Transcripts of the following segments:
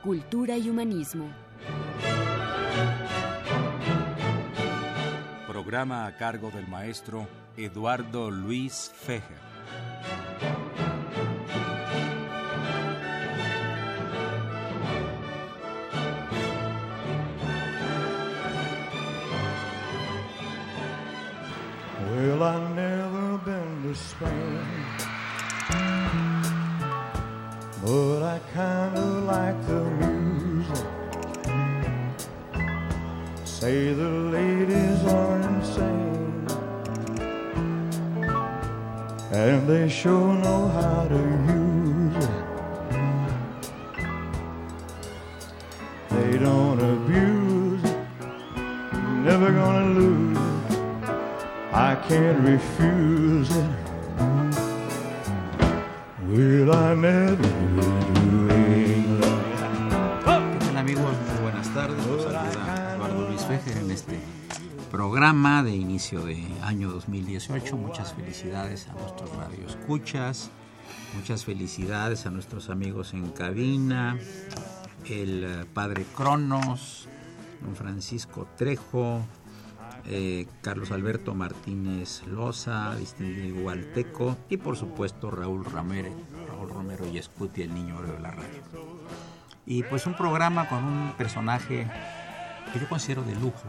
cultura y humanismo. Programa a cargo del maestro Eduardo Luis Fejer. Well, I've never been to Spain, but I kind of like the music. Say the ladies are insane, and they sure know how to use it. They don't abuse it, never gonna lose it. I can't refuse it. De año 2018. Muchas felicidades a nuestros radioescuchas. Muchas felicidades a nuestros amigos en cabina. El eh, padre Cronos, don Francisco Trejo, eh, Carlos Alberto Martínez Loza, distinguido gualteco, y por supuesto Raúl Ramírez, Raúl Romero y Escuti, el niño de la radio. Y pues un programa con un personaje que yo considero de lujo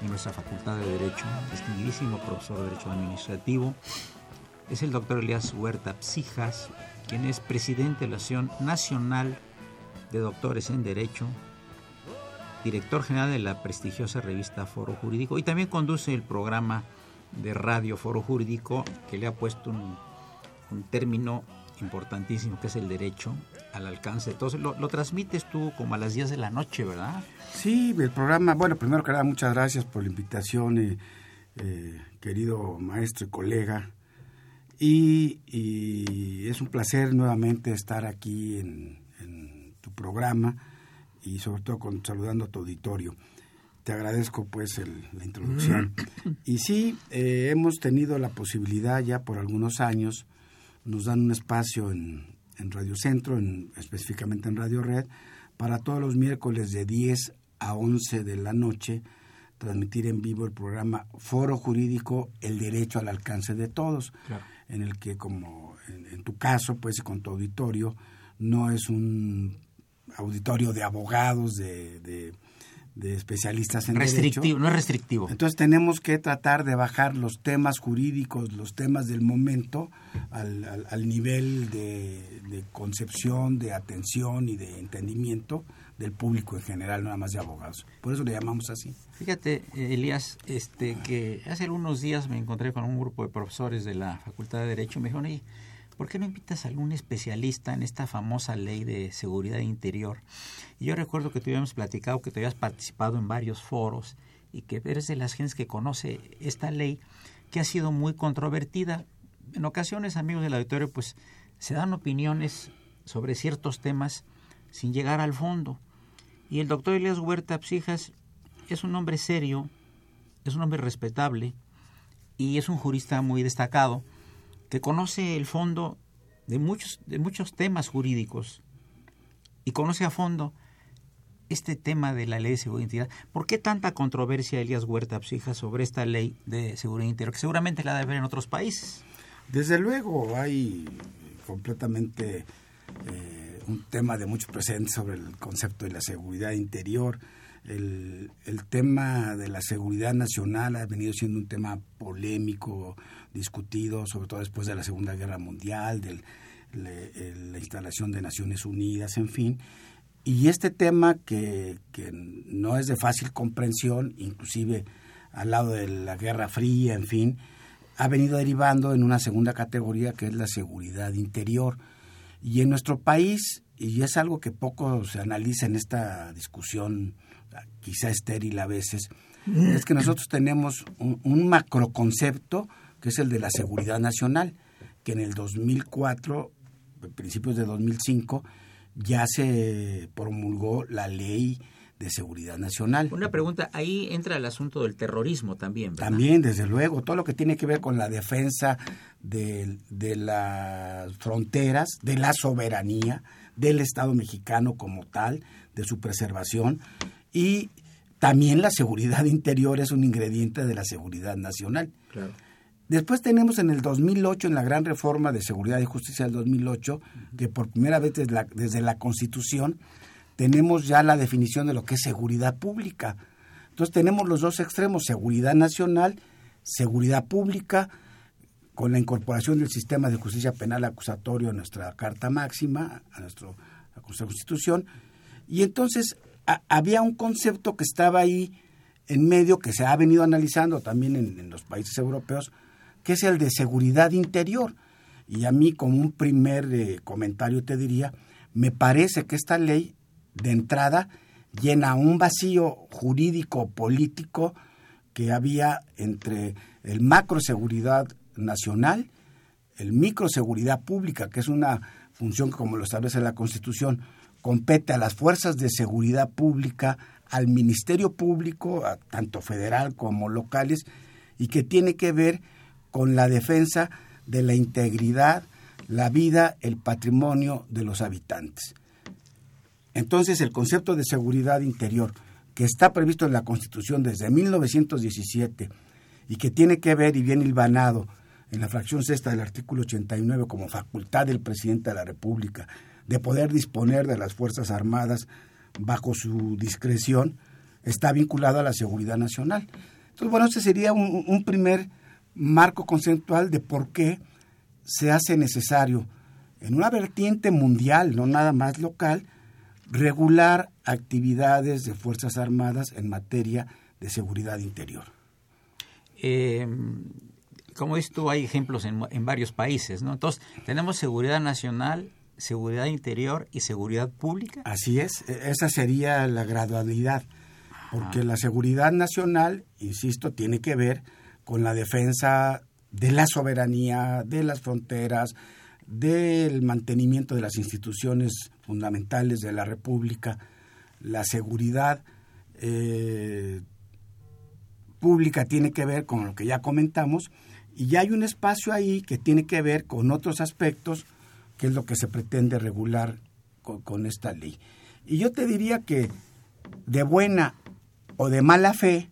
en nuestra Facultad de Derecho, distinguidísimo profesor de Derecho Administrativo, es el doctor Elías Huerta Psijas, quien es presidente de la Asociación Nacional de Doctores en Derecho, director general de la prestigiosa revista Foro Jurídico y también conduce el programa de radio Foro Jurídico que le ha puesto un, un término importantísimo que es el derecho al alcance de todos. Lo, lo, transmites tú como a las 10 de la noche, ¿verdad? Sí, el programa, bueno, primero que nada, muchas gracias por la invitación, eh, eh, querido maestro y colega. Y, y, es un placer nuevamente estar aquí en, en tu programa y sobre todo con, saludando a tu auditorio. Te agradezco pues el, la introducción. Y sí, eh, hemos tenido la posibilidad ya por algunos años, nos dan un espacio en, en Radio Centro, en, específicamente en Radio Red, para todos los miércoles de 10 a 11 de la noche, transmitir en vivo el programa Foro Jurídico, el derecho al alcance de todos, claro. en el que como en, en tu caso, pues con tu auditorio, no es un auditorio de abogados, de, de, de especialistas en restrictivo, derecho. No es restrictivo. Entonces tenemos que tratar de bajar los temas jurídicos, los temas del momento, al, al, al nivel de, de, concepción, de atención y de entendimiento del público en general, nada más de abogados. Por eso le llamamos así. Fíjate, Elías, este, que hace algunos días me encontré con un grupo de profesores de la Facultad de Derecho y me dijeron, ¿por qué no invitas a algún especialista en esta famosa ley de seguridad interior? Y yo recuerdo que tú habíamos platicado que tú habías participado en varios foros y que eres de las gentes que conoce esta ley que ha sido muy controvertida. En ocasiones, amigos del auditorio, pues se dan opiniones sobre ciertos temas sin llegar al fondo. Y el doctor Elias Huerta Psijas es un hombre serio, es un hombre respetable y es un jurista muy destacado que conoce el fondo de muchos, de muchos temas jurídicos y conoce a fondo este tema de la ley de seguridad interior. ¿Por qué tanta controversia, Elías Huerta Psija, sobre esta ley de seguridad interior, que seguramente la debe haber en otros países? Desde luego hay completamente eh, un tema de mucho presente sobre el concepto de la seguridad interior. El, el, tema de la seguridad nacional ha venido siendo un tema polémico, discutido, sobre todo después de la Segunda Guerra Mundial, de la instalación de Naciones Unidas, en fin. Y este tema que, que, no es de fácil comprensión, inclusive al lado de la Guerra Fría, en fin, ha venido derivando en una segunda categoría que es la seguridad interior. Y en nuestro país, y es algo que poco se analiza en esta discusión, quizá estéril a veces, es que nosotros tenemos un, un macroconcepto que es el de la seguridad nacional, que en el 2004, principios de 2005, ya se promulgó la ley de seguridad nacional. Una pregunta, ahí entra el asunto del terrorismo también. ¿verdad? También, desde luego, todo lo que tiene que ver con la defensa de, de las fronteras, de la soberanía del Estado mexicano como tal, de su preservación y también la seguridad interior es un ingrediente de la seguridad nacional. Claro. Después tenemos en el 2008, en la gran reforma de seguridad y justicia del 2008, que por primera vez desde la, desde la Constitución tenemos ya la definición de lo que es seguridad pública. Entonces tenemos los dos extremos, seguridad nacional, seguridad pública, con la incorporación del sistema de justicia penal acusatorio a nuestra Carta Máxima, a nuestra Constitución, y entonces había un concepto que estaba ahí en medio, que se ha venido analizando también en, los países europeos, que es el de seguridad interior. Y a mí, como un primer eh, comentario, te diría, me parece que esta ley, de entrada, llena un vacío jurídico político que había entre el macro seguridad nacional, el microseguridad pública, que es una función que, como lo establece la Constitución, compete a las fuerzas de seguridad pública, al Ministerio Público, tanto federal como locales, y que tiene que ver con la defensa de la integridad, la vida, el patrimonio de los habitantes. Entonces, el concepto de seguridad interior, que está previsto en la Constitución desde 1917 y que tiene que ver y viene hilvanado en la fracción sexta del artículo 89 como facultad del presidente de la República de poder disponer de las Fuerzas Armadas bajo su discreción, está vinculado a la seguridad nacional. Entonces, bueno, este sería un, primer marco conceptual de por qué se hace necesario, en una vertiente mundial, no nada más local, regular actividades de Fuerzas Armadas en materia de seguridad interior. Eh, como tú, hay ejemplos en, en, varios países, ¿no? Entonces, tenemos seguridad nacional, seguridad interior y seguridad pública. Así es, esa sería la gradualidad, porque la seguridad nacional, insisto, tiene que ver con la defensa de la soberanía, de las fronteras, del mantenimiento de las instituciones fundamentales de la República, la seguridad eh, pública tiene que ver con lo que ya comentamos, y ya hay un espacio ahí que tiene que ver con otros aspectos, que es lo que se pretende regular con, con esta ley. Y yo te diría que de buena o de mala fe,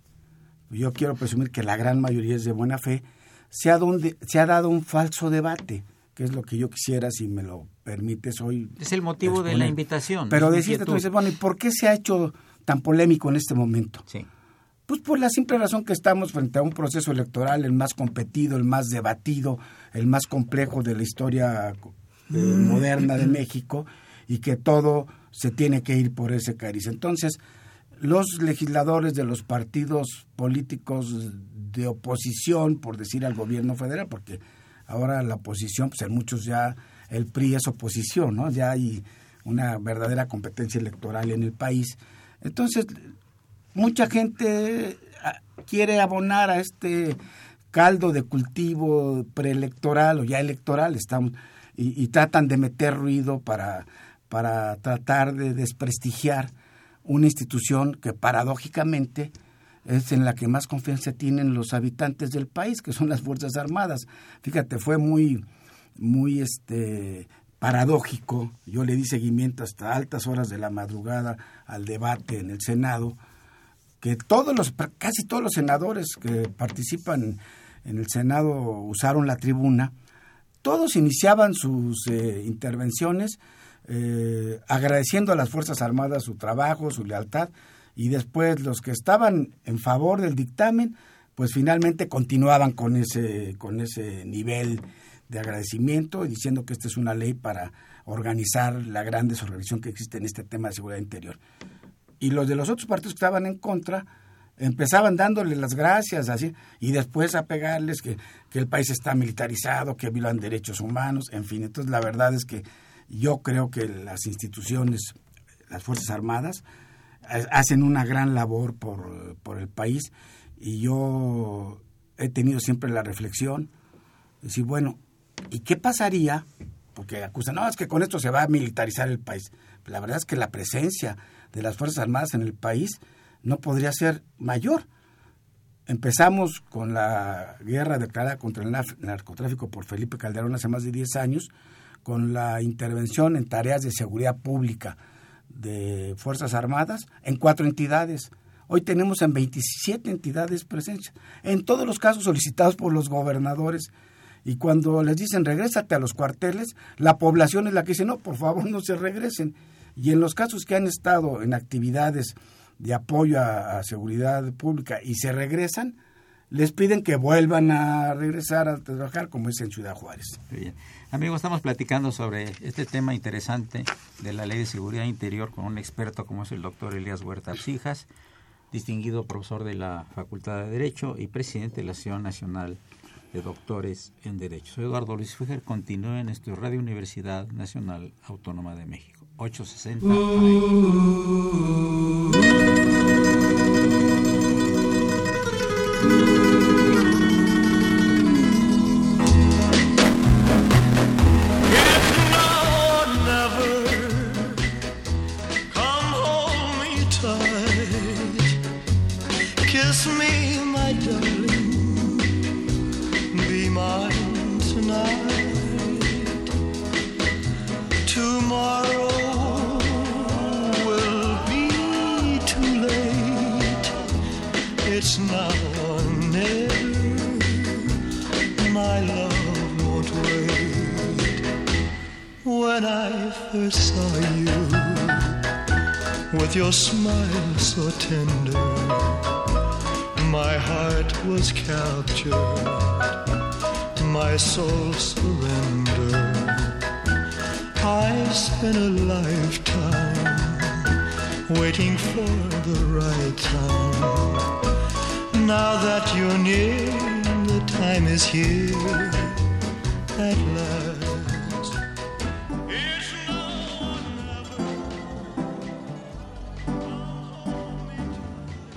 yo quiero presumir que la gran mayoría es de buena fe, se ha, donde, se ha dado un falso debate, que es lo que yo quisiera, si me lo permites hoy. Es el motivo exponer. de la invitación. Pero decirte, tú dices, bueno, ¿y por qué se ha hecho tan polémico en este momento? Sí. Pues por la simple razón que estamos frente a un proceso electoral el más competido, el más debatido, el más complejo de la historia eh, moderna de México y que todo se tiene que ir por ese cariz. Entonces, los legisladores de los partidos políticos de oposición, por decir al gobierno federal, porque ahora la oposición, pues en muchos ya el PRI es oposición, ¿no? Ya hay una verdadera competencia electoral en el país. Entonces, mucha gente ah, quiere abonar a este caldo de cultivo preelectoral o ya electoral, estamos, y, tratan de meter ruido para, para tratar de desprestigiar una institución que paradójicamente es en la que más confianza tienen los habitantes del país, que son las Fuerzas Armadas. Fíjate, fue muy, muy este, paradójico. Yo le di seguimiento hasta altas horas de la madrugada al debate en el Senado, que todos los, casi todos los senadores que participan en el Senado usaron la tribuna, todos iniciaban sus eh, intervenciones eh, agradeciendo a las Fuerzas Armadas su trabajo, su lealtad, y después los que estaban en favor del dictamen, pues finalmente continuaban con ese, con ese nivel de agradecimiento, diciendo que esta es una ley para organizar la gran desorganización que existe en este tema de seguridad interior. Y los de los otros partidos que estaban en contra, empezaban dándole las gracias así y después a pegarles que, que el país está militarizado, que violan derechos humanos, en fin. Entonces la verdad es que Yo creo que las instituciones, las Fuerzas Armadas, hacen una gran labor por, por el país y yo he tenido siempre la reflexión, decir, bueno, ¿y qué pasaría? Porque acusan, no, es que con esto se va a militarizar el país. La verdad es que la presencia de las Fuerzas Armadas en el país no podría ser mayor. Empezamos con la guerra declarada contra el narcotráfico por Felipe Calderón hace más de 10 años, con la intervención en tareas de seguridad pública de Fuerzas Armadas en cuatro entidades. Hoy tenemos en 27 entidades presencia, en todos los casos solicitados por los gobernadores. Y cuando les dicen regrésate a los cuarteles, la población es la que dice no, por favor no se regresen. Y en los casos que han estado en actividades de apoyo a, seguridad pública y se regresan, les piden que vuelvan a regresar a trabajar como es en Ciudad Juárez. Bien. Amigos, estamos platicando sobre este tema interesante de la Ley de Seguridad Interior con un experto como es el doctor Elías Huerta Psijas, distinguido profesor de la Facultad de Derecho y presidente de la Asociación Nacional de Doctores en Derecho. Soy Eduardo Luis Fejer, continúe en nuestra Radio Universidad Nacional Autónoma de México, 860. With your smile so tender. My heart was captured, my soul surrendered. I spent a lifetime waiting for the right time. Now that you're near, the time is here at last.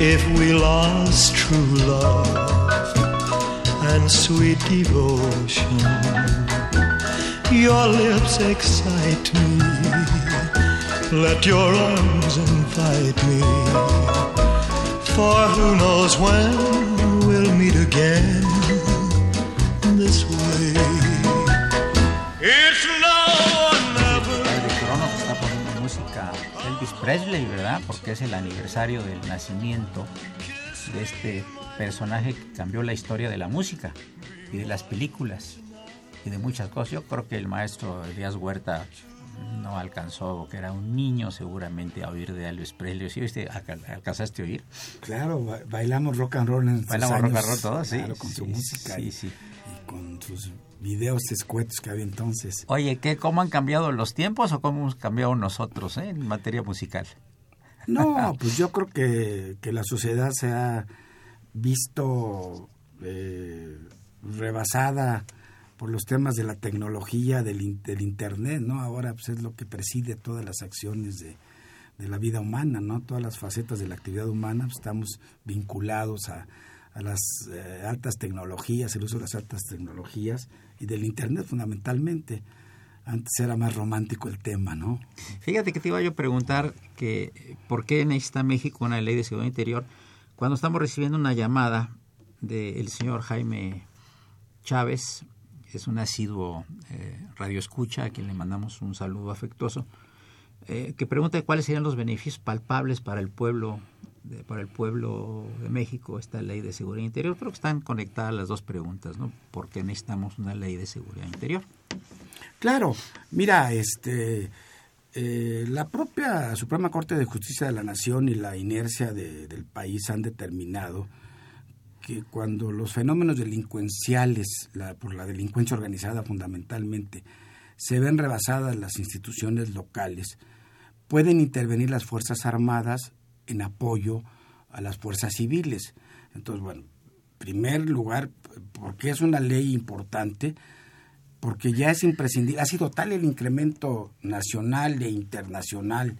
If we lost true love and sweet devotion. Your lips excite me, let your arms invite me. For who knows when we'll meet again this. Presley, ¿verdad? Porque es el aniversario del nacimiento de este personaje que cambió la historia de la música y de las películas y de muchas cosas. Yo creo que el maestro Elías Huerta no alcanzó, que era un niño seguramente, a oír de Elvis Presley. ¿Sí viste? ¿Alcanzaste a oír? Claro, bailamos rock and roll en Bailamos rock and roll todos, sí. Claro, con su música. Sí, sí. Y con sus videos escuetos que había entonces. Oye, ¿qué, ¿cómo han cambiado los tiempos o cómo hemos cambiado nosotros eh, en materia musical? No, pues yo creo que, que la sociedad se ha visto eh, rebasada por los temas de la tecnología, del, del Internet, ¿no? Ahora pues, es lo que preside todas las acciones de, de la vida humana, ¿no? Todas las facetas de la actividad humana pues, estamos vinculados a, a las eh, altas tecnologías, el uso de las altas tecnologías y del Internet fundamentalmente. Antes era más romántico el tema, ¿no? Fíjate que te iba yo a preguntar que por qué necesita México una ley de seguridad interior cuando estamos recibiendo una llamada del señor Jaime Chávez, es un asiduo eh, radio escucha, a quien le mandamos un saludo afectuoso, eh, que pregunta cuáles serían los beneficios palpables para el pueblo para el pueblo de México esta ley de seguridad interior. Creo que están conectadas las dos preguntas, ¿no? ¿Por qué necesitamos una ley de seguridad interior? Claro, mira, este, eh, la propia Suprema Corte de Justicia de la Nación y la inercia del país han determinado que cuando los fenómenos delincuenciales, por la delincuencia organizada fundamentalmente, se ven rebasadas las instituciones locales, pueden intervenir las Fuerzas Armadas en apoyo a las fuerzas civiles. Entonces, bueno, en primer lugar, porque es una ley importante, porque ya es imprescindible, ha sido tal el incremento nacional e internacional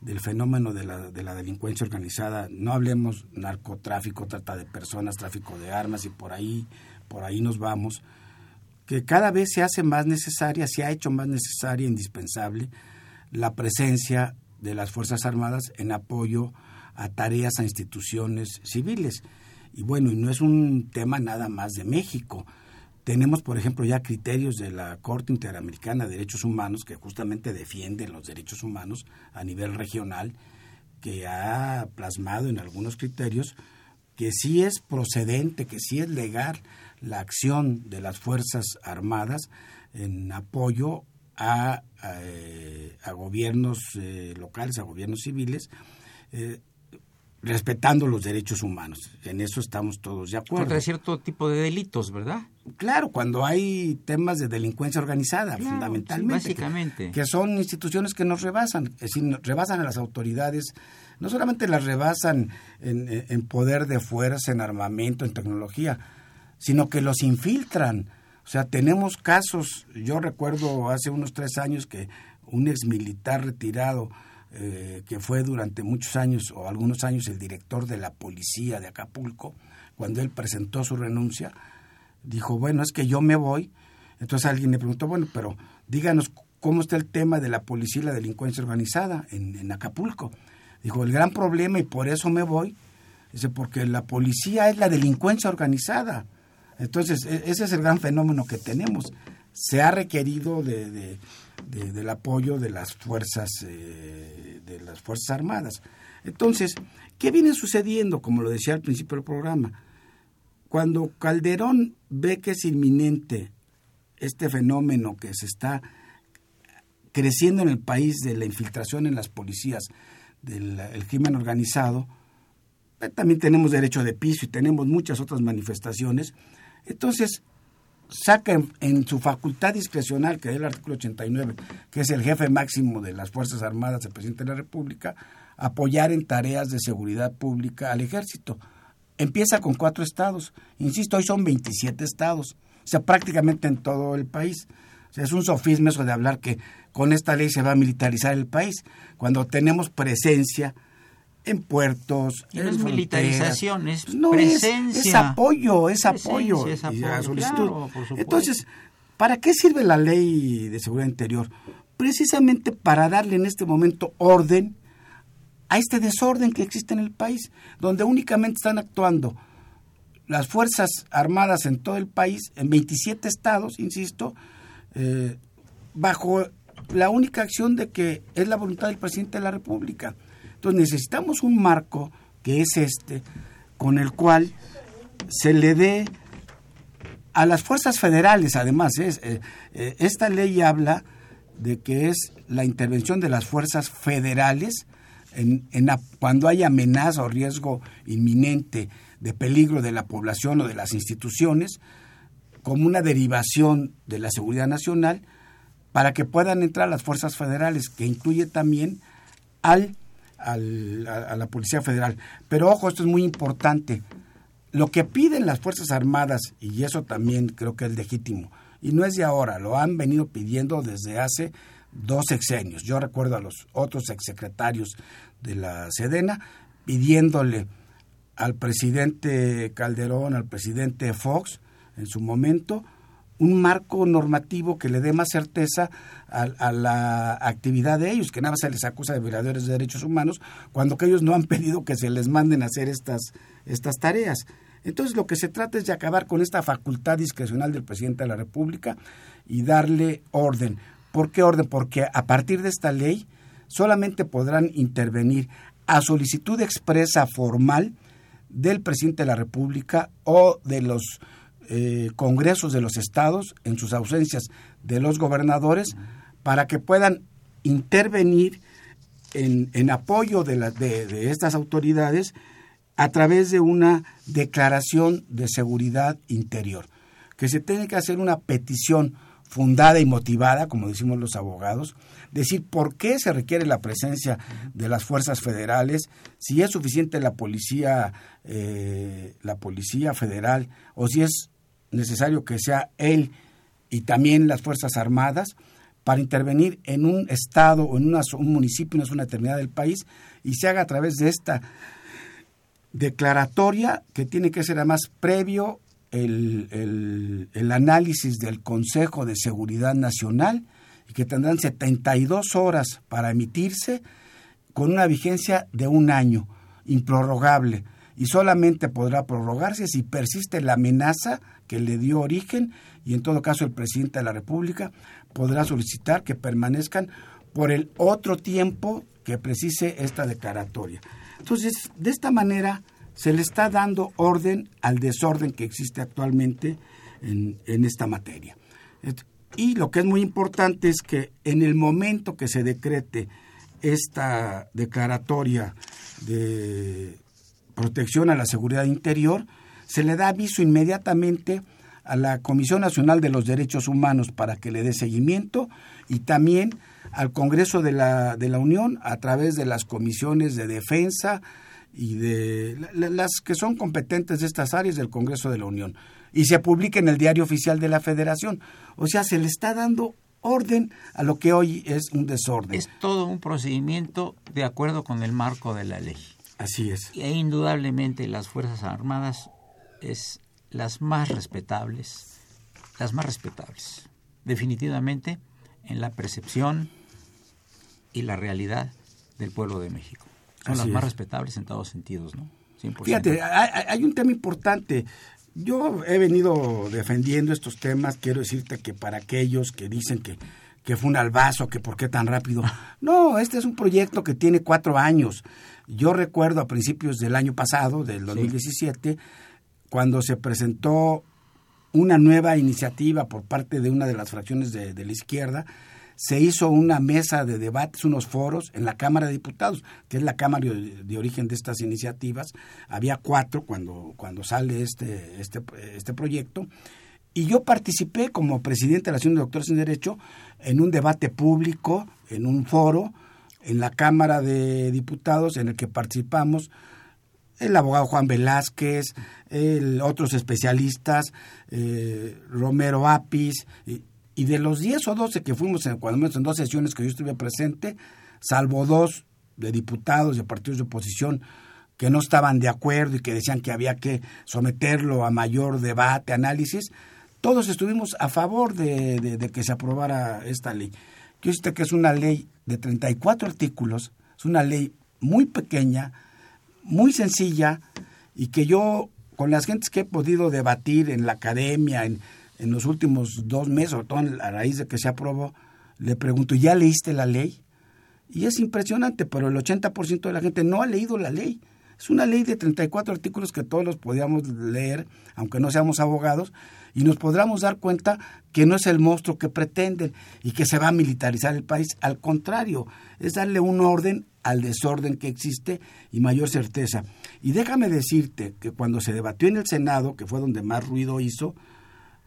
del fenómeno de la, de la delincuencia organizada, no hablemos narcotráfico, trata de personas, tráfico de armas y por ahí, por ahí nos vamos, que cada vez se hace más necesaria, se ha hecho más necesaria, indispensable, la presencia de las Fuerzas Armadas en apoyo a tareas a instituciones civiles. Y bueno, y no es un tema nada más de México. Tenemos, por ejemplo, ya criterios de la Corte Interamericana de Derechos Humanos que justamente defienden los derechos humanos a nivel regional, que ha plasmado en algunos criterios que sí es procedente, que sí es legal la acción de las Fuerzas Armadas en apoyo a, eh, gobiernos eh, locales, a gobiernos civiles, eh, respetando los derechos humanos. En eso estamos todos de acuerdo. Contra cierto tipo de delitos, ¿verdad? Claro, cuando hay temas de delincuencia organizada, fundamentalmente. básicamente. Que, son instituciones que nos rebasan, es decir, rebasan a las autoridades, no solamente las rebasan en, en poder de fuerza, en armamento, en tecnología, sino que los infiltran. O sea, tenemos casos, yo recuerdo hace unos tres años que un ex militar retirado, eh, que fue durante muchos años o algunos años el director de la policía de Acapulco, cuando él presentó su renuncia, dijo, bueno, es que yo me voy. Entonces alguien le preguntó, bueno, pero díganos cómo está el tema de la policía y la delincuencia organizada en, en Acapulco. Dijo, el gran problema y por eso me voy, dice, porque la policía es la delincuencia organizada. Entonces, e, ese es el gran fenómeno que tenemos. Se ha requerido de, del apoyo de las fuerzas eh, de las fuerzas armadas. Entonces, ¿qué viene sucediendo? Como lo decía al principio del programa, cuando Calderón ve que es inminente este fenómeno que se está creciendo en el país de la infiltración en las policías del crimen organizado, eh, también tenemos derecho de piso y tenemos muchas otras manifestaciones. Entonces, saca en, su facultad discrecional, que es el artículo 89, que es el jefe máximo de las Fuerzas Armadas del presidente de la República, apoyar en tareas de seguridad pública al ejército. Empieza con cuatro estados. Insisto, hoy son 27 estados, o sea, prácticamente en todo el país. O sea, es un sofisma eso de hablar que con esta ley se va a militarizar el país, cuando tenemos presencia en puertos, en es militarización, es pues presencia. Es, apoyo, es apoyo. Entonces, ¿para qué sirve la ley de seguridad interior? Precisamente para darle en este momento orden a este desorden que existe en el país, donde únicamente están actuando las Fuerzas Armadas en todo el país, en 27 estados, insisto, eh, bajo la única acción de que es la voluntad del presidente de la República. Entonces necesitamos un marco que es este, con el cual se le dé a las fuerzas federales, además, es, eh, eh, esta ley habla de que es la intervención de las fuerzas federales en, cuando hay amenaza o riesgo inminente de peligro de la población o de las instituciones, como una derivación de la seguridad nacional, para que puedan entrar las fuerzas federales, que incluye también al a, la Policía Federal. Pero ojo, esto es muy importante. Lo que piden las Fuerzas Armadas, y eso también creo que es legítimo, y no es de ahora, lo han venido pidiendo desde hace dos sexenios. Yo recuerdo a los otros exsecretarios de la Sedena pidiéndole al presidente Calderón, al presidente Fox, en su momento, un marco normativo que le dé más certeza a, la actividad de ellos, que nada más se les acusa de violadores de derechos humanos, cuando que ellos no han pedido que se les manden a hacer estas, estas tareas. Entonces lo que se trata es de acabar con esta facultad discrecional del presidente de la República y darle orden. ¿Por qué orden? Porque a partir de esta ley solamente podrán intervenir a solicitud expresa formal del presidente de la República o de los eh, congresos de los estados, en sus ausencias de los gobernadores, para que puedan intervenir en, apoyo de estas autoridades a través de una declaración de seguridad interior, que se tiene que hacer una petición fundada y motivada, como decimos los abogados, decir por qué se requiere la presencia de las fuerzas federales, si es suficiente la policía, eh, la policía federal, o si es necesario que sea él y también las fuerzas armadas para intervenir en un estado o en una, un municipio, en una determinada del país, y se haga a través de esta declaratoria que tiene que ser además previo el, el, el, análisis del Consejo de Seguridad Nacional y que tendrán 72 horas para emitirse con una vigencia de un año, improrrogable, y solamente podrá prorrogarse si persiste la amenaza que le dio origen y en todo caso el presidente de la República podrá solicitar que permanezcan por el otro tiempo que precise esta declaratoria. Entonces, de esta manera se le está dando orden al desorden que existe actualmente en, en, esta materia. Y lo que es muy importante es que en el momento que se decrete esta declaratoria de protección a la seguridad interior, se le da aviso inmediatamente a la Comisión Nacional de los Derechos Humanos para que le dé seguimiento y también al Congreso de la, de la Unión a través de las comisiones de defensa y de las que son competentes de estas áreas del Congreso de la Unión y se publica en el Diario Oficial de la Federación. O sea, se le está dando orden a lo que hoy es un desorden. Es todo un procedimiento de acuerdo con el marco de la ley. Así es. E indudablemente las Fuerzas Armadas es las más respetables, las más respetables, definitivamente en la percepción y la realidad del pueblo de México. Son Así las más es. respetables en todos sentidos, ¿no? 100%. Fíjate, hay, hay, un tema importante. Yo he venido defendiendo estos temas. Quiero decirte que para aquellos que dicen que, que fue un albazo, que por qué tan rápido. No, este es un proyecto que tiene cuatro años. Yo recuerdo a principios del año pasado, del 2017, sí. cuando se presentó una nueva iniciativa por parte de una de las fracciones de, de la izquierda, se hizo una mesa de debates, unos foros en la Cámara de Diputados, que es la Cámara de, de origen de estas iniciativas. Había cuatro cuando, cuando sale este, este, este proyecto. Y yo participé como presidente de la Asociación de Doctores en Derecho en un debate público, en un foro, en la Cámara de Diputados, en el que participamos el abogado Juan Velázquez, el, otros especialistas, eh, Romero Apis, y, de los 10 o 12 que fuimos en, cuando menos en dos sesiones que yo estuve presente, salvo dos de diputados de partidos de oposición que no estaban de acuerdo y que decían que había que someterlo a mayor debate, análisis, todos estuvimos a favor de, que se aprobara esta ley. Yo sé que es una ley de 34 artículos, es una ley muy pequeña, muy sencilla y que yo, con las gentes que he podido debatir en la academia, en, los últimos dos meses, sobre todo a raíz de que se aprobó, le pregunto, ¿ya leíste la ley? Y es impresionante, pero el 80% de la gente no ha leído la ley. Es una ley de 34 artículos que todos los podíamos leer, aunque no seamos abogados, y nos podríamos dar cuenta que no es el monstruo que pretenden y que se va a militarizar el país. Al contrario, es darle un orden al desorden que existe y mayor certeza. Y déjame decirte que cuando se debatió en el Senado, que fue donde más ruido hizo,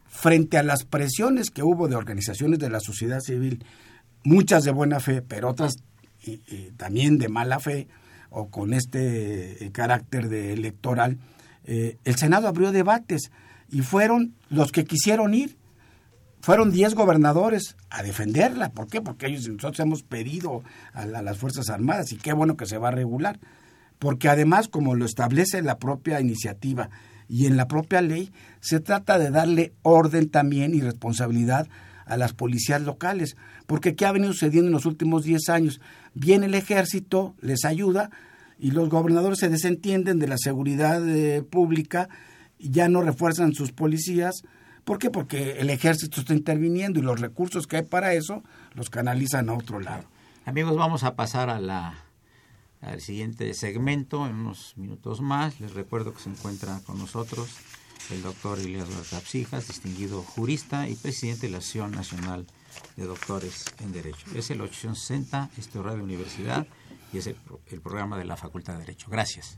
frente a las presiones que hubo de organizaciones de la sociedad civil, muchas de buena fe, pero otras también de mala fe o con este eh, carácter de electoral, eh, el Senado abrió debates y fueron los que quisieron ir. Fueron 10 gobernadores a defenderla. ¿Por qué? Porque ellos nosotros hemos pedido a, la, a las Fuerzas Armadas y qué bueno que se va a regular. Porque además, como lo establece la propia iniciativa, y en la propia ley se trata de darle orden también y responsabilidad a las policías locales, porque ¿qué ha venido sucediendo en los últimos 10 años? Viene el ejército, les ayuda y los gobernadores se desentienden de la seguridad eh, pública ya no refuerzan sus policías. ¿Por qué? Porque el ejército está interviniendo y los recursos que hay para eso los canalizan a otro lado. Amigos, vamos a pasar a la al siguiente segmento en unos minutos más. Les recuerdo que se encuentra con nosotros el doctor Ilias Capsijas, distinguido jurista y presidente de la Asociación Nacional de Doctores en Derecho. Es el 860, este Radio Universidad, y es el programa de la Facultad de Derecho. Gracias.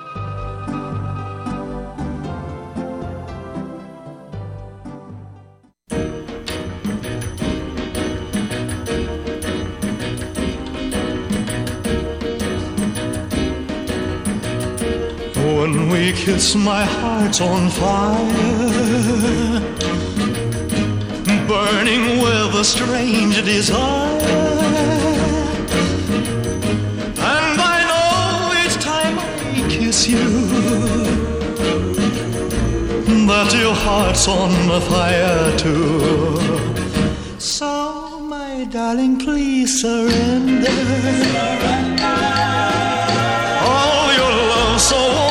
We kiss, my heart's on fire, burning with a strange desire. And I know each time I kiss you that your heart's on fire too. So, my darling, please surrender. All your love so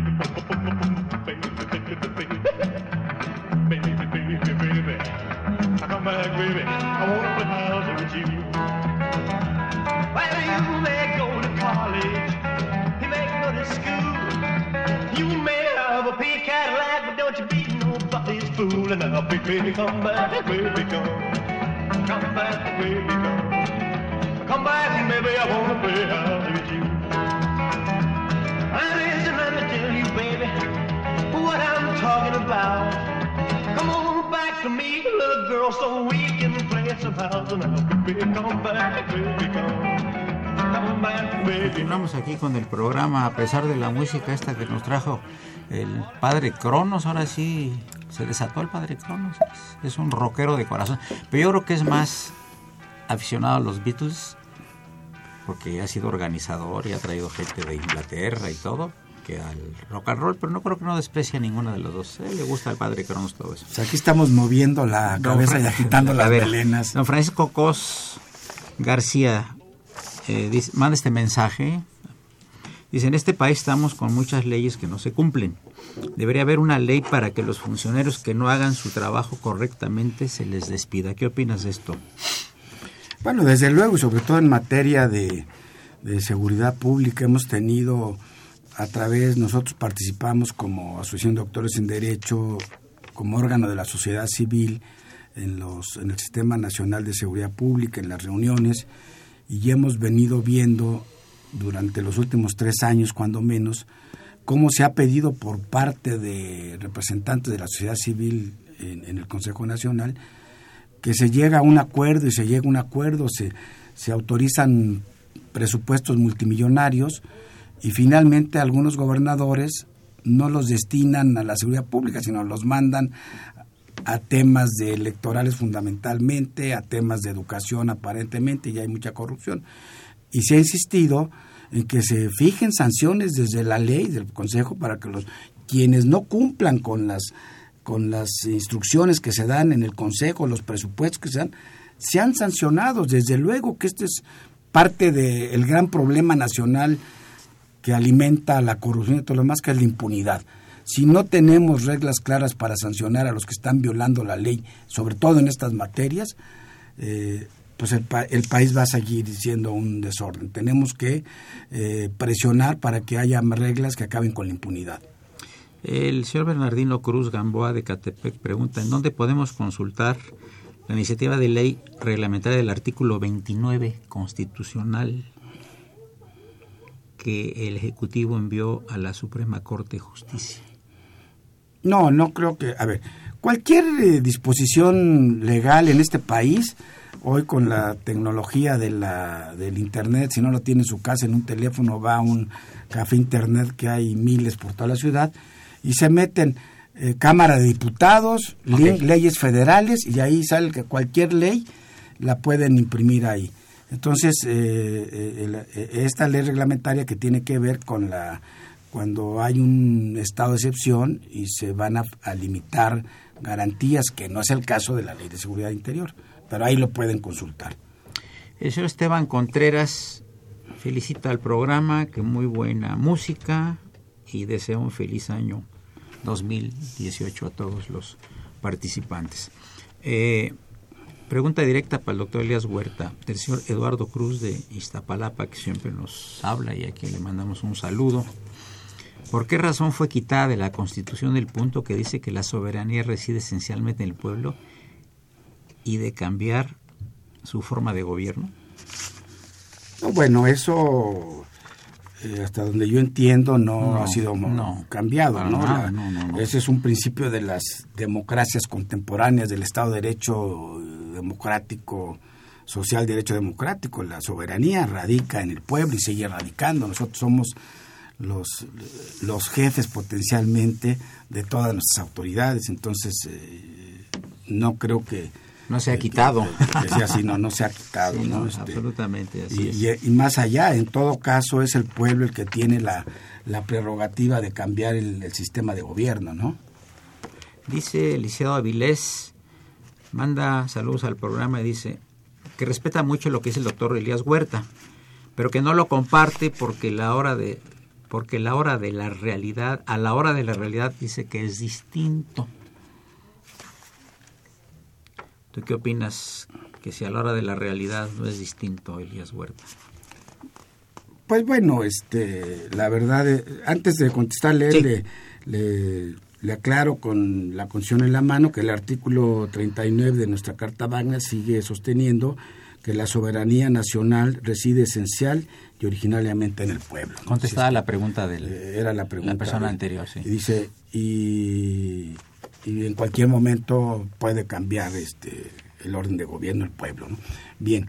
come back, baby, come, come back, baby, come. Come back, baby, I wanna with you. Tell you, baby, what I'm talking about. Come on back to me, little girl, so we can play some house. Baby, come come. Continuamos aquí con el programa, a pesar de la música esta que nos trajo el padre Cronos, ahora sí se desató el padre Cronos, es, un rockero de corazón, pero yo creo que es más aficionado a los Beatles, porque ha sido organizador y ha traído gente de Inglaterra y todo, que al rock and roll, pero no creo que no desprecia a ninguno de los dos. Le gusta al padre Cronos todo eso. Pues aquí estamos moviendo la Don cabeza y agitando las ver, melenas. Don Francisco Cos García eh, dice- manda este mensaje. Dice, en este país estamos con muchas leyes que no se cumplen. Debería haber una ley para que los funcionarios que no hagan su trabajo correctamente se les despida. ¿Qué opinas de esto? Bueno, desde luego, y sobre todo en materia de, de seguridad pública, hemos tenido a través, nosotros participamos como Asociación de Doctores en Derecho, como órgano de la sociedad civil en, los, en el Sistema Nacional de Seguridad Pública, en las reuniones, y hemos venido viendo durante los últimos tres años, cuando menos, cómo se ha pedido por parte de representantes de la sociedad civil en, en el Consejo Nacional que se llega a un acuerdo y se llega a un acuerdo, se, se autorizan presupuestos multimillonarios y finalmente algunos gobernadores no los destinan a la seguridad pública, sino los mandan a temas de electorales fundamentalmente, a temas de educación aparentemente, y hay mucha corrupción. Y se ha insistido en que se fijen sanciones desde la ley del Consejo para que los quienes no cumplan con las con las instrucciones que se dan en el Consejo, los presupuestos que se dan, sean sancionados. Desde luego que este es parte del gran problema nacional que alimenta la corrupción y todo lo demás, que es la impunidad. Si no tenemos reglas claras para sancionar a los que están violando la ley, sobre todo en estas materias, eh, pues el, pa- el país va a seguir siendo un desorden. Tenemos que eh, presionar para que haya reglas que acaben con la impunidad. El señor Bernardino Cruz Gamboa de Catepec pregunta, ¿en dónde podemos consultar la iniciativa de ley reglamentaria del artículo 29 constitucional que el Ejecutivo envió a la Suprema Corte de Justicia? No, no creo que, a ver, cualquier eh, disposición legal en este país, hoy con la tecnología de la, del Internet, si no lo tiene en su casa, en un teléfono, va a un café Internet que hay miles por toda la ciudad, y se meten eh, Cámara de Diputados, le- leyes federales, y ahí sale que cualquier ley la pueden imprimir ahí. Entonces, eh, eh, el- eh, esta ley reglamentaria que tiene que ver con la cuando hay un estado de excepción y se van a, a limitar garantías, que no es el caso de la ley de seguridad interior, pero ahí lo pueden consultar. El señor Esteban Contreras felicita al programa, que muy buena música y desea un feliz año 2018 a todos los participantes. Eh, pregunta directa para el doctor Elias Huerta, del señor Eduardo Cruz de Iztapalapa, que siempre nos habla y a quien le mandamos un saludo. ¿Por qué razón fue quitada de la Constitución el punto que dice que la soberanía reside esencialmente en el pueblo y de cambiar su forma de gobierno? No, bueno, eso eh, hasta donde yo entiendo no, No, ha sido no, cambiado, ¿no? nada, La-. Ese es un principio de las democracias contemporáneas del Estado de Derecho democrático, social derecho democrático. La soberanía radica en el pueblo y sigue radicando. Nosotros somos los, los jefes potencialmente de todas nuestras autoridades, entonces eh, no creo que No se ha quitado. sea así, no, no se ha quitado. Sí, ¿no? no, Este, absolutamente así y, es. y- y más allá, en todo caso, es el pueblo el que tiene la, la prerrogativa de cambiar el, el sistema de gobierno, ¿no? Dice Liceo Avilés, manda saludos al programa y dice que respeta mucho lo que dice el doctor Elías Huerta, pero que no lo comparte porque la hora de porque la hora de la realidad, a la hora de la realidad dice que es distinto. ¿Tú qué opinas que si a la hora de la realidad no es distinto, Elías Huerta? Pues bueno, este, la verdad, eh, antes de contestarle, Sí. le, le, le aclaro con la constitución en la mano que el artículo 39 de nuestra Carta Magna sigue sosteniendo que la soberanía nacional reside esencial y originariamente en el pueblo. es la pregunta del Eh, era la pregunta. la persona de- anterior, sí. Y dice, y, y en cualquier momento puede cambiar este el orden de gobierno del pueblo. ¿no? Bien.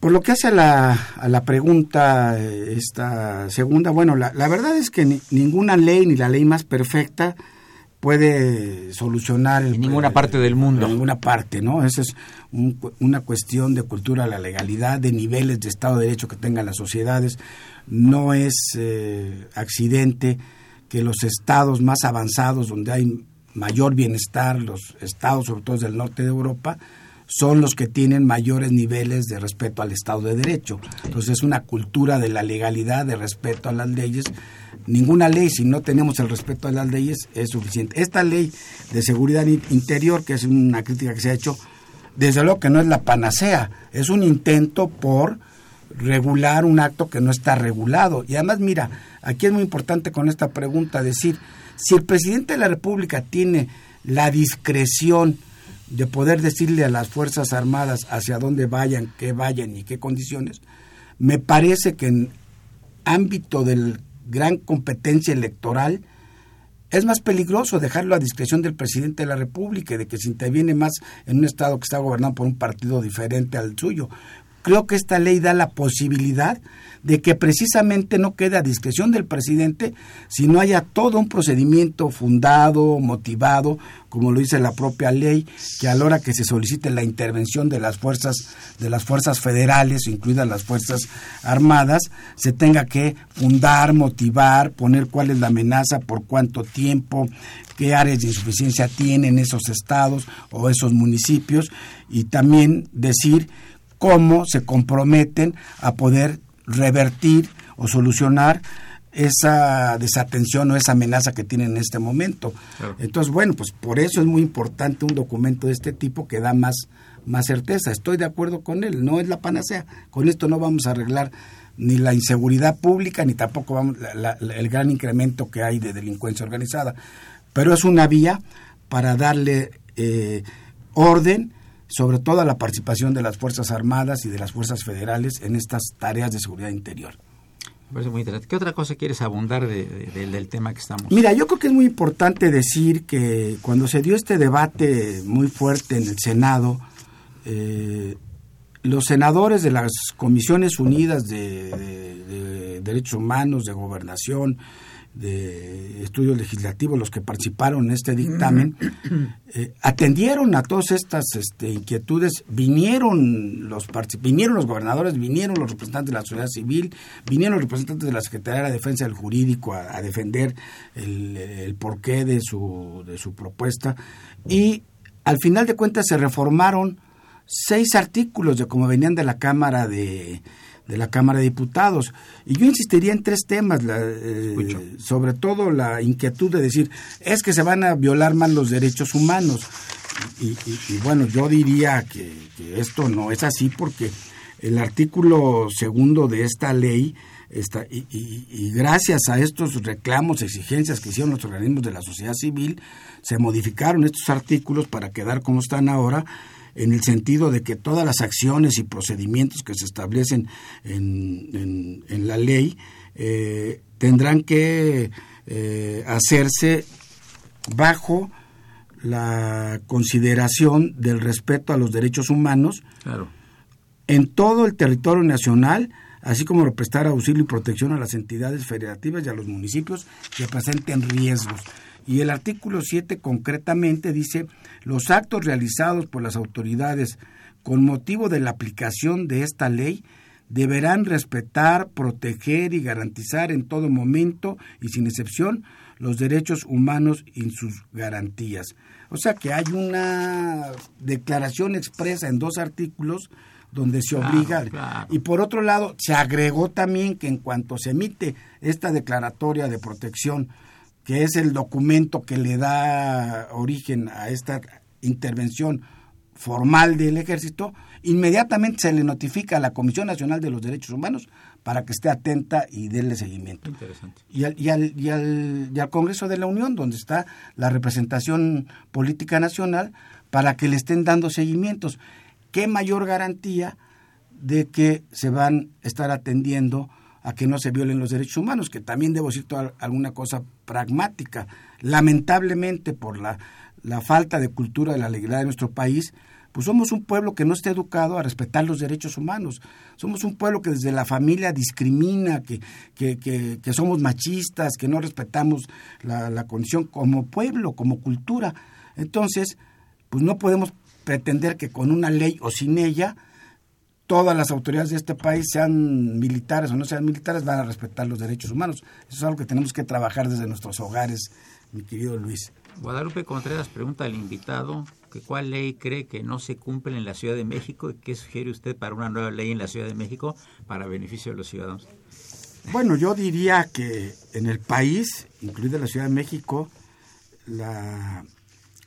Por lo que hace a la, a la pregunta, eh, esta segunda, bueno, la, la verdad es que ni- ninguna ley, ni la ley más perfecta, puede solucionar el, En ninguna parte del mundo. En ninguna parte, ¿no? Esa es un una cuestión de cultura, la legalidad, de niveles de Estado de Derecho que tengan las sociedades. No es eh, accidente que los estados más avanzados, donde hay mayor bienestar, los estados, sobre todo del norte de Europa, son los que tienen mayores niveles de respeto al Estado de Derecho. Entonces es una cultura de la legalidad, de respeto a las leyes. Ninguna ley, si no tenemos el respeto a las leyes, es suficiente. Esta ley de seguridad in- interior, que es una crítica que se ha hecho, desde luego que no es la panacea, es un intento por regular un acto que no está regulado. Y además, mira, aquí es muy importante con esta pregunta decir, si el presidente de la República tiene la discreción de poder decirle a las Fuerzas Armadas hacia dónde vayan, qué vayan y qué condiciones, me parece que en ámbito del gran competencia electoral, es más peligroso dejarlo a discreción del presidente de la República y de que se interviene más en un Estado que está gobernado por un partido diferente al suyo. Creo que esta ley da la posibilidad de que precisamente no quede a discreción del presidente, sino haya todo un procedimiento fundado, motivado, como lo dice la propia ley, que a la hora que se solicite la intervención de las fuerzas de las fuerzas federales, incluidas las fuerzas armadas, se tenga que fundar, motivar, poner cuál es la amenaza, por cuánto tiempo, qué áreas de insuficiencia tienen esos estados o esos municipios y también decir cómo se comprometen a poder revertir o solucionar esa desatención o esa amenaza que tienen en este momento. Entonces, bueno, pues por eso es muy importante un documento de este tipo que da más, más certeza. Estoy de acuerdo con él, no es la panacea. Con esto no vamos a arreglar ni la inseguridad pública ni tampoco vamos el gran incremento que hay de delincuencia organizada. Pero es una vía para darle eh, orden sobre todo la participación de las Fuerzas Armadas y de las Fuerzas Federales en estas tareas de seguridad interior. Me parece muy interesante. ¿Qué otra cosa quieres abundar del tema que estamos? Mira, yo creo que es muy importante decir que cuando se dio este debate muy fuerte en el Senado, eh, los senadores de las Comisiones Unidas de Derechos Humanos, de Gobernación, de estudios legislativos, los que participaron en este dictamen, eh, atendieron a todas estas este, inquietudes, vinieron los, vinieron los gobernadores, vinieron los representantes de la sociedad civil, vinieron los representantes de la Secretaría de la Defensa del Jurídico a, defender el, el, porqué de su, de su propuesta. Y al final de cuentas se reformaron seis artículos de como venían de la Cámara de de la Cámara de Diputados. Y yo insistiría en tres temas, eh, sobre todo la inquietud de decir, es que se van a violar más los derechos humanos. Y, bueno, yo diría que, esto no es así porque el artículo segundo de esta ley Está, y, y, gracias a estos reclamos, exigencias que hicieron los organismos de la sociedad civil, se modificaron estos artículos para quedar como están ahora en el sentido de que todas las acciones y procedimientos que se establecen en, en, la ley eh, tendrán que eh, hacerse bajo la consideración del respeto a los derechos humanos en todo el territorio nacional, así como prestar auxilio y protección a las entidades federativas y a los municipios que presenten riesgos. Y el artículo 7 concretamente dice, los actos realizados por las autoridades con motivo de la aplicación de esta ley deberán respetar, proteger y garantizar en todo momento y sin excepción los derechos humanos y sus garantías. O sea que hay una declaración expresa en dos artículos donde se obliga. Y por otro lado, se agregó también que en cuanto se emite esta declaratoria de protección que es el documento que le da origen a esta intervención formal del ejército, inmediatamente se le notifica a la Comisión Nacional de los Derechos Humanos para que esté atenta y déle seguimiento. Interesante. Y al, y, al, y, al, y al Congreso de la Unión, donde está la representación política nacional, para que le estén dando seguimientos. ¿Qué mayor garantía de que se van a estar atendiendo a que no se violen los derechos humanos, que también debo decir toda, alguna cosa pragmática. Lamentablemente, por la, la falta de cultura de la legalidad de nuestro país, pues somos un pueblo que no está educado a respetar los derechos humanos. Somos un pueblo que desde la familia discrimina, que, que, que, somos machistas, que no respetamos la, la, condición como pueblo, como cultura. Entonces, pues no podemos pretender que con una ley o sin ella todas las autoridades de este país, sean militares o no sean militares, van a respetar los derechos humanos. Eso es algo que tenemos que trabajar desde nuestros hogares, mi querido Luis. Guadalupe Contreras pregunta al invitado que cuál ley cree que no se cumple en la Ciudad de México y qué sugiere usted para una nueva ley en la Ciudad de México para beneficio de los ciudadanos. Bueno, yo diría que en el país, incluida la Ciudad de México, la,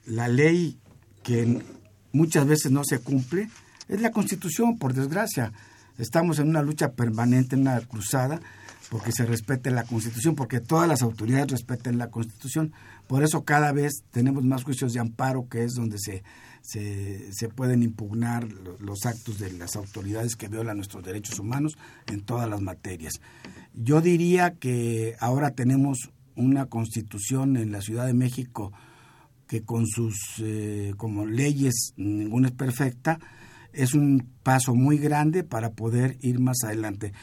la ley que muchas veces no se cumple es la Constitución, por desgracia. Estamos en una lucha permanente, en una cruzada, porque se respete la Constitución, porque todas las autoridades respeten la Constitución. Por eso cada vez tenemos más juicios de amparo, que es donde se, se, pueden impugnar lo- los actos de las autoridades que violan nuestros derechos humanos en todas las materias. Yo diría que ahora tenemos una constitución en la Ciudad de México que con sus eh, como leyes ninguna es perfecta, es un paso muy grande para poder ir más adelante.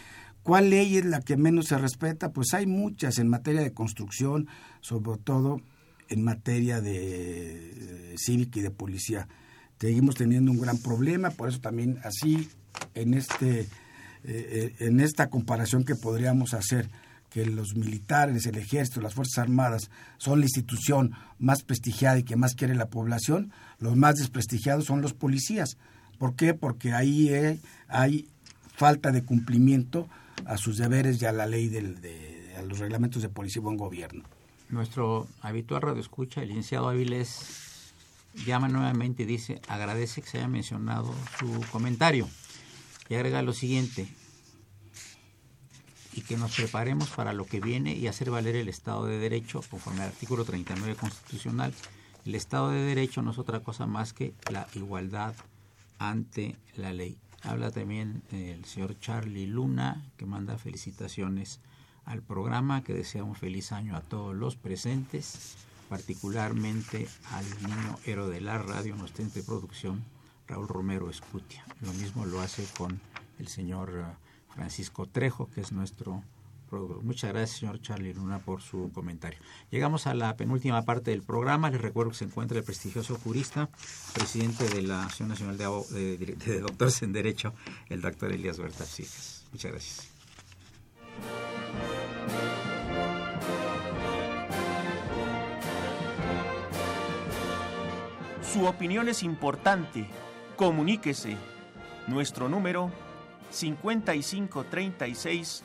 ¿Cuál ley es la que menos se respeta? Pues hay muchas en materia de construcción, sobre todo en materia de eh, cívica y de policía. Seguimos teniendo un gran problema, por eso también así en este eh, eh, en esta comparación que podríamos hacer que los militares, el ejército, las fuerzas armadas son la institución más prestigiada y que más quiere la población, los más desprestigiados son los policías. ¿Por qué? Porque ahí eh, hay falta de cumplimiento a sus deberes y a la ley del, de, a los reglamentos de policía y buen gobierno. Nuestro habitual radio escucha, el licenciado Áviles, llama nuevamente y dice, agradece que se haya mencionado su comentario. Y agrega lo siguiente, y que nos preparemos para lo que viene y hacer valer el Estado de Derecho conforme al artículo 39 constitucional. El Estado de Derecho no es otra cosa más que la igualdad ante la ley. Habla también el señor Charlie Luna, que manda felicitaciones al programa, que desea un feliz año a todos los presentes, particularmente al niño héroe de la radio, nuestra de producción, Raúl Romero Escutia. Lo mismo lo hace con el señor eh, Francisco Trejo, que es nuestro Muchas gracias, señor Charlie Luna, por su comentario. Llegamos a la penúltima parte del programa. Les recuerdo que se encuentra el prestigioso jurista, presidente de la Asociación Nacional de, Doctores en Derecho, el doctor Elías Cisas. Muchas gracias. Su opinión es importante. Comuníquese. Nuestro número 5536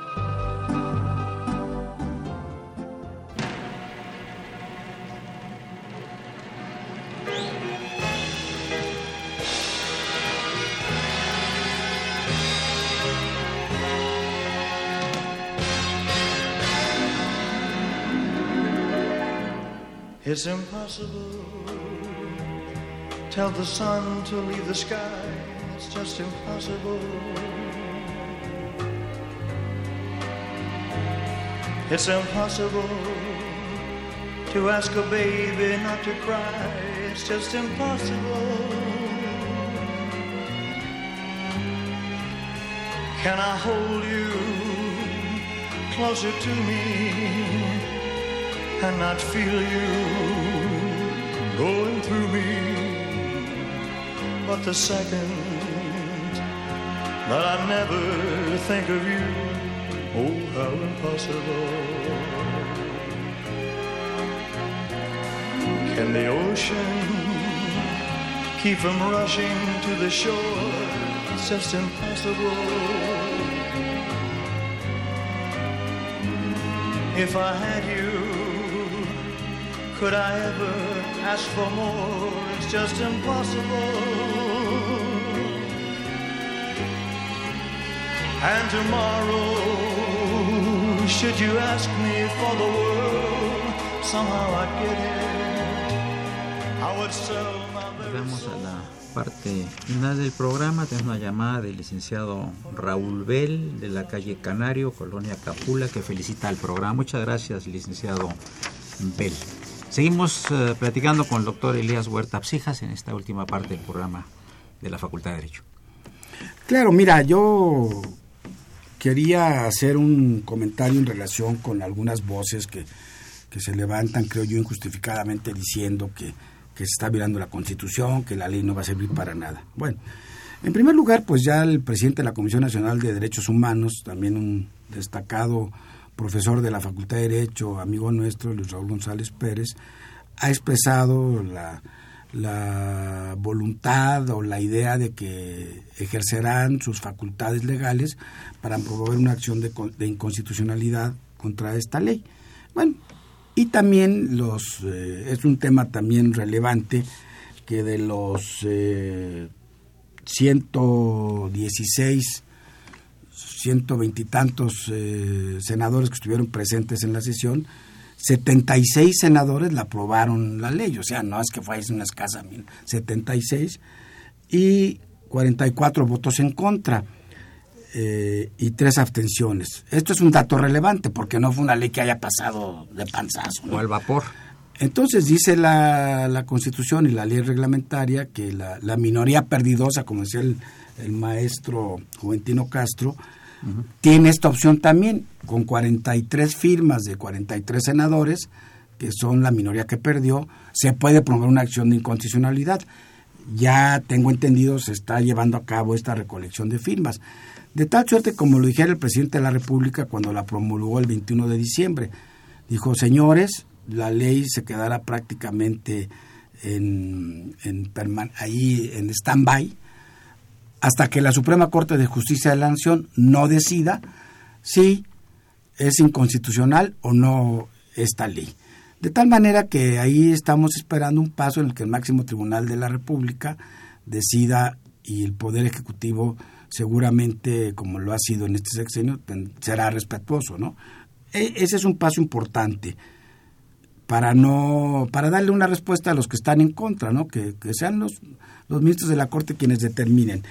It's impossible. Tell the sun to leave the sky. It's just impossible. It's impossible to ask a baby not to cry. It's just impossible. Can I hold you closer to me? And not feel you going through me. But the second that I never think of you, oh, how impossible. Can the ocean keep from rushing to the shore? It's just impossible. If I had you, could I ever ask for more? It's just impossible. And tomorrow, should you ask me for the world, somehow I'd get it. I would sell Llegamos a la parte final del programa. Tenemos una llamada del licenciado Raúl Bell de la calle Canario, Colonia Capula, que felicita al programa. Muchas gracias, licenciado Bell. Seguimos eh, platicando con el doctor Elías Huerta Psijas en esta última parte del programa de la Facultad de Derecho. Claro, mira, yo quería hacer un comentario en relación con algunas voces que, que se levantan, creo yo, injustificadamente diciendo que, que se está violando la Constitución, que la ley no va a servir para nada. Bueno, en primer lugar, pues ya el presidente de la Comisión Nacional de Derechos Humanos, también un destacado profesor de la Facultad de Derecho, amigo nuestro, Luis Raúl González Pérez, ha expresado la, voluntad o la idea de que ejercerán sus facultades legales para promover una acción de inconstitucionalidad contra esta ley. Bueno, y también los eh, es un tema también relevante que de los eh, 116, 120 y tantos eh, senadores que estuvieron presentes en la sesión, 76 senadores la aprobaron la ley, o sea, no es que fuese una escasa, 76, y 44 votos en contra eh, y tres abstenciones. Esto es un dato relevante porque no fue una ley que haya pasado de panzazo. O al vapor. Entonces dice la, la, Constitución y la ley reglamentaria que la, la minoría perdidosa, como decía el, el maestro Juventino Castro, tiene esta opción también, con 43 firmas de 43 senadores, que son la minoría que perdió, se puede promover una acción de inconstitucionalidad. Ya tengo entendido, se está llevando a cabo esta recolección de firmas. De tal suerte, como lo dijera el presidente de la República cuando la promulgó el 21 de diciembre, dijo, señores, la ley se quedará prácticamente en, en ahí en stand-by hasta que la Suprema Corte de Justicia de la Nación no decida si es inconstitucional o no esta ley. De tal manera que ahí estamos esperando un paso en el que el máximo tribunal de la República decida y el Poder Ejecutivo seguramente, como lo ha sido en este sexenio, será respetuoso, ¿no? E ese es un paso importante para no para darle una respuesta a los que están en contra, ¿no? Que, que sean los, los ministros de la Corte quienes determinen.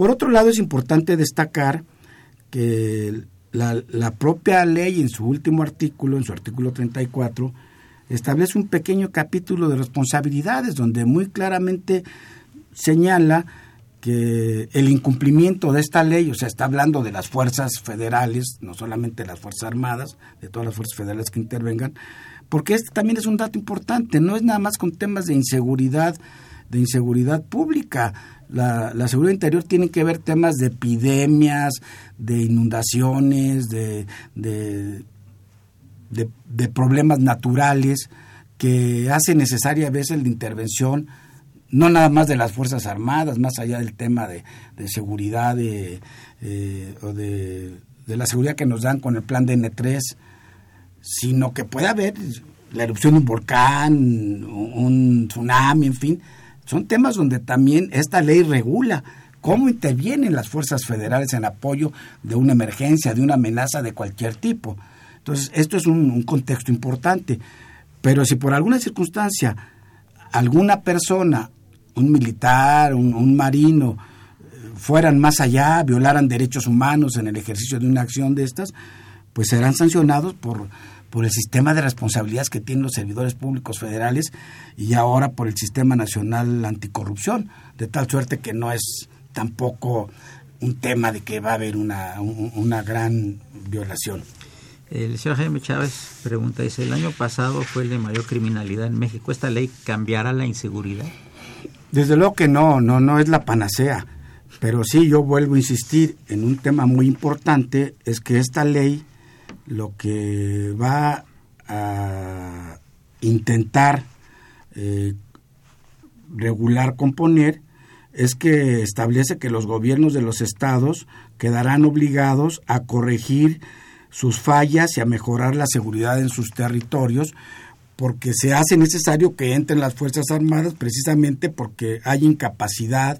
Por otro lado, es importante destacar que la, propia ley en su último artículo, en su artículo 34, establece un pequeño capítulo de responsabilidades donde muy claramente señala que el incumplimiento de esta ley, o sea, está hablando de las fuerzas federales, no solamente las Fuerzas Armadas, de todas las fuerzas federales que intervengan, porque este también es un dato importante, no es nada más con temas de inseguridad, de inseguridad pública. La, la seguridad interior tiene que ver temas de epidemias, de inundaciones, de, de, de, problemas naturales que hace necesaria a veces la intervención no nada más de las Fuerzas Armadas, más allá del tema de, de seguridad de, eh, o de, de, la seguridad que nos dan con el plan de N3, sino que puede haber la erupción de un volcán, un tsunami, en fin. Son temas donde también esta ley regula cómo intervienen las fuerzas federales en apoyo de una emergencia, de una amenaza de cualquier tipo. Entonces, esto es un, contexto importante. Pero si por alguna circunstancia alguna persona, un militar, un, un marino, fueran más allá, violaran derechos humanos en el ejercicio de una acción de estas, pues serán sancionados por, por el sistema de responsabilidades que tienen los servidores públicos federales y ahora por el sistema nacional anticorrupción, de tal suerte que no es tampoco un tema de que va a haber una, una gran violación. El señor Jaime Chávez pregunta, dice, el año pasado fue el de mayor criminalidad en México, ¿esta ley cambiará la inseguridad? Desde luego que no, no, no es la panacea, pero sí yo vuelvo a insistir en un tema muy importante, es que esta ley lo que va a intentar eh, regular, componer, es que establece que los gobiernos de los estados quedarán obligados a corregir sus fallas y a mejorar la seguridad en sus territorios, porque se hace necesario que entren las Fuerzas Armadas precisamente porque hay incapacidad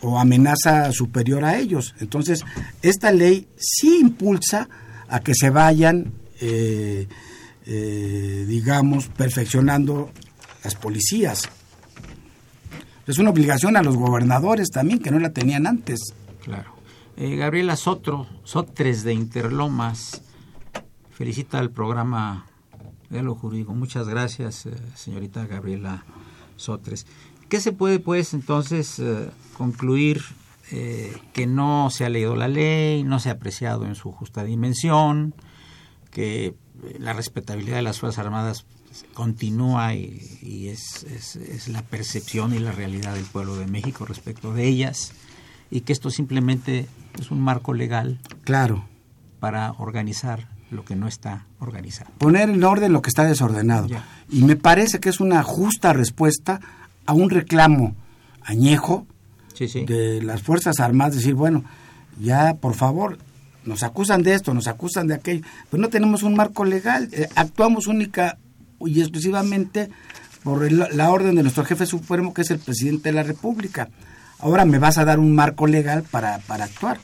o amenaza superior a ellos. Entonces, esta ley sí impulsa a que se vayan, eh, eh, digamos, perfeccionando las policías. Es una obligación a los gobernadores también, que no la tenían antes. Claro. Eh, Gabriela Sotro, Sotres de Interlomas, felicita al programa de lo jurídico. Muchas gracias, señorita Gabriela Sotres. ¿Qué se puede, pues, entonces concluir eh, que no se ha leído la ley, no se ha apreciado en su justa dimensión, que eh, la respetabilidad de las Fuerzas Armadas continúa y, y es, es, es, la percepción y la realidad del pueblo de México respecto de ellas y que esto simplemente es un marco legal claro para organizar lo que no está organizado. Poner en orden lo que está desordenado. Ya. Y me parece que es una justa respuesta a un reclamo añejo de las Fuerzas Armadas, decir, bueno, ya por favor, nos acusan de esto, nos acusan de aquello, pero no tenemos un marco legal, eh, actuamos única y exclusivamente por el- la orden de nuestro jefe supremo, que es el presidente de la República. Ahora me vas a dar un marco legal para, para actuar.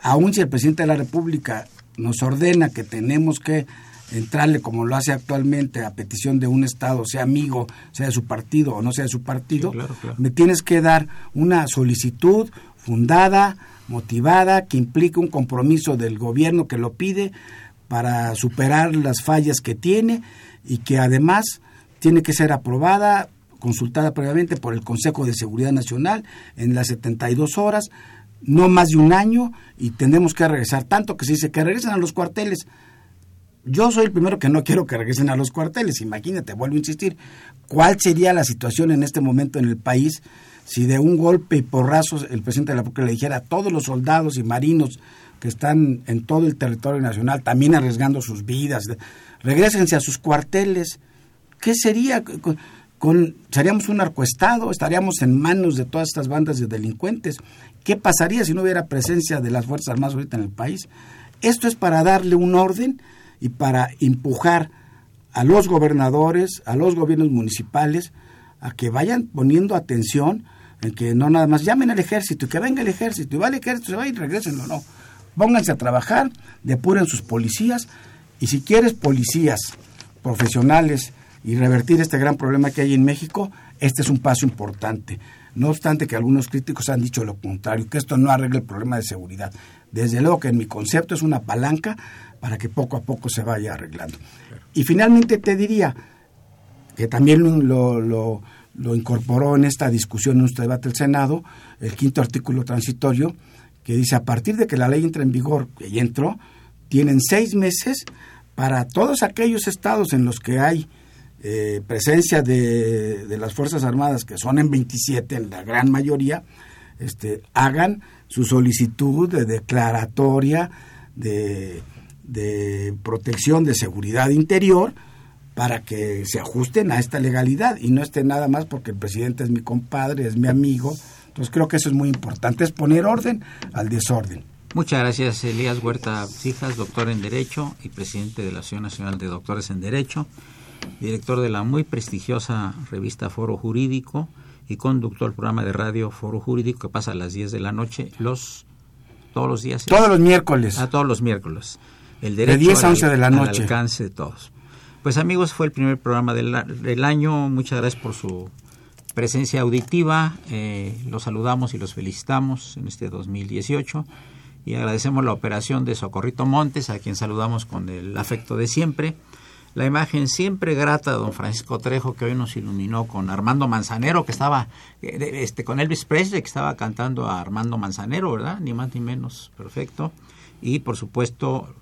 Aún si el presidente de la República nos ordena que tenemos que entrarle como lo hace actualmente a petición de un Estado, sea amigo, sea de su partido o no sea de su partido, Sí, claro, claro. me tienes que dar una solicitud fundada, motivada, que implique un compromiso del gobierno que lo pide para superar las fallas que tiene y que además tiene que ser aprobada, consultada previamente por el Consejo de Seguridad Nacional en las 72 horas, no más de un año, y tenemos que regresar, tanto que se dice que regresen a los cuarteles. Yo soy el primero que no quiero que regresen a los cuarteles. Imagínate, vuelvo a insistir, ¿cuál sería la situación en este momento en el país si de un golpe y porrazos el presidente de la República le dijera a todos los soldados y marinos que están en todo el territorio nacional, también arriesgando sus vidas, regrésense a sus cuarteles? ¿Qué sería? Con- ¿Seríamos un narcoestado? ¿Estaríamos en manos de todas estas bandas de delincuentes? ¿Qué pasaría si no hubiera presencia de las Fuerzas Armadas ahorita en el país? Esto es para darle un orden y para empujar a los gobernadores, a los gobiernos municipales, a que vayan poniendo atención en que no nada más llamen al ejército y que venga el ejército y va el ejército, se va y regresen, no, no. Pónganse a trabajar, depuren sus policías y si quieres policías profesionales y revertir este gran problema que hay en México, este es un paso importante. No obstante que algunos críticos han dicho lo contrario, que esto no arregla el problema de seguridad. Desde luego que en mi concepto es una palanca para que poco a poco se vaya arreglando. Y finalmente te diría que también lo, lo, incorporó en esta discusión, en nuestro debate del Senado, el quinto artículo transitorio, que dice a partir de que la ley entre en vigor, que ya entró, tienen seis meses para todos aquellos estados en los que hay eh, presencia de, de las Fuerzas Armadas, que son en 27, en la gran mayoría, este, hagan su solicitud de declaratoria de, de protección de seguridad interior para que se ajusten a esta legalidad y no esté nada más porque el presidente es mi compadre, es mi amigo. Entonces creo que eso es muy importante, es poner orden al desorden. Muchas gracias, Elías Huerta Cijas, doctor en Derecho y presidente de la Asociación Nacional de Doctores en Derecho, director de la muy prestigiosa revista Foro Jurídico y conductor del programa de radio Foro Jurídico que pasa a las 10 de la noche los todos los días. Todos los miércoles. A todos los miércoles. El De derecho 10 a al- 11 de la al noche. alcance de todos. Pues amigos, fue el primer programa del, año. Muchas gracias por su presencia auditiva. Eh, los saludamos y los felicitamos en este 2018 y agradecemos la operación de Socorrito Montes, a quien saludamos con el afecto de siempre. La imagen siempre grata de don Francisco Trejo, que hoy nos iluminó con Armando Manzanero, que estaba, eh, de- este, con Elvis Presley, que estaba cantando a Armando Manzanero, ¿verdad? Ni más ni menos, perfecto. Y por supuesto,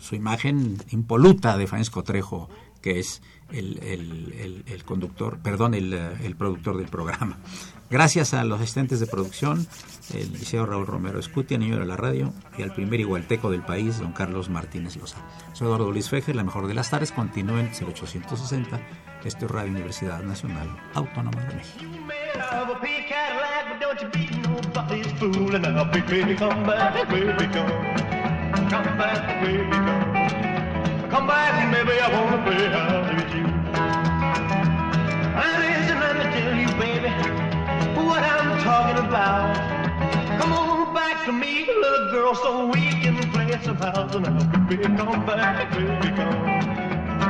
su imagen impoluta de Francisco Trejo, que es el, el- el- conductor, perdón, el, eh, el productor del programa. Gracias a los asistentes de producción, el liceo Raúl Romero Escutia, niño de la radio, y al primer igualteco del país, don Carlos Martínez Loza. Soy Eduardo Luis Fejer, la mejor de las tardes, continúen 0860, esto es Radio Universidad Nacional Autónoma de México. Come back, baby, come. Come back, baby, I wanna play house with you. Listen, let me tell you, baby, what I'm talking about. Come on back to me, little girl, so we can play some house. And now, baby, come back, baby, come.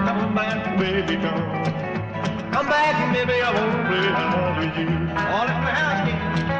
Come back, baby, come. Come back, baby, I won't play house with you. All in the house, yeah.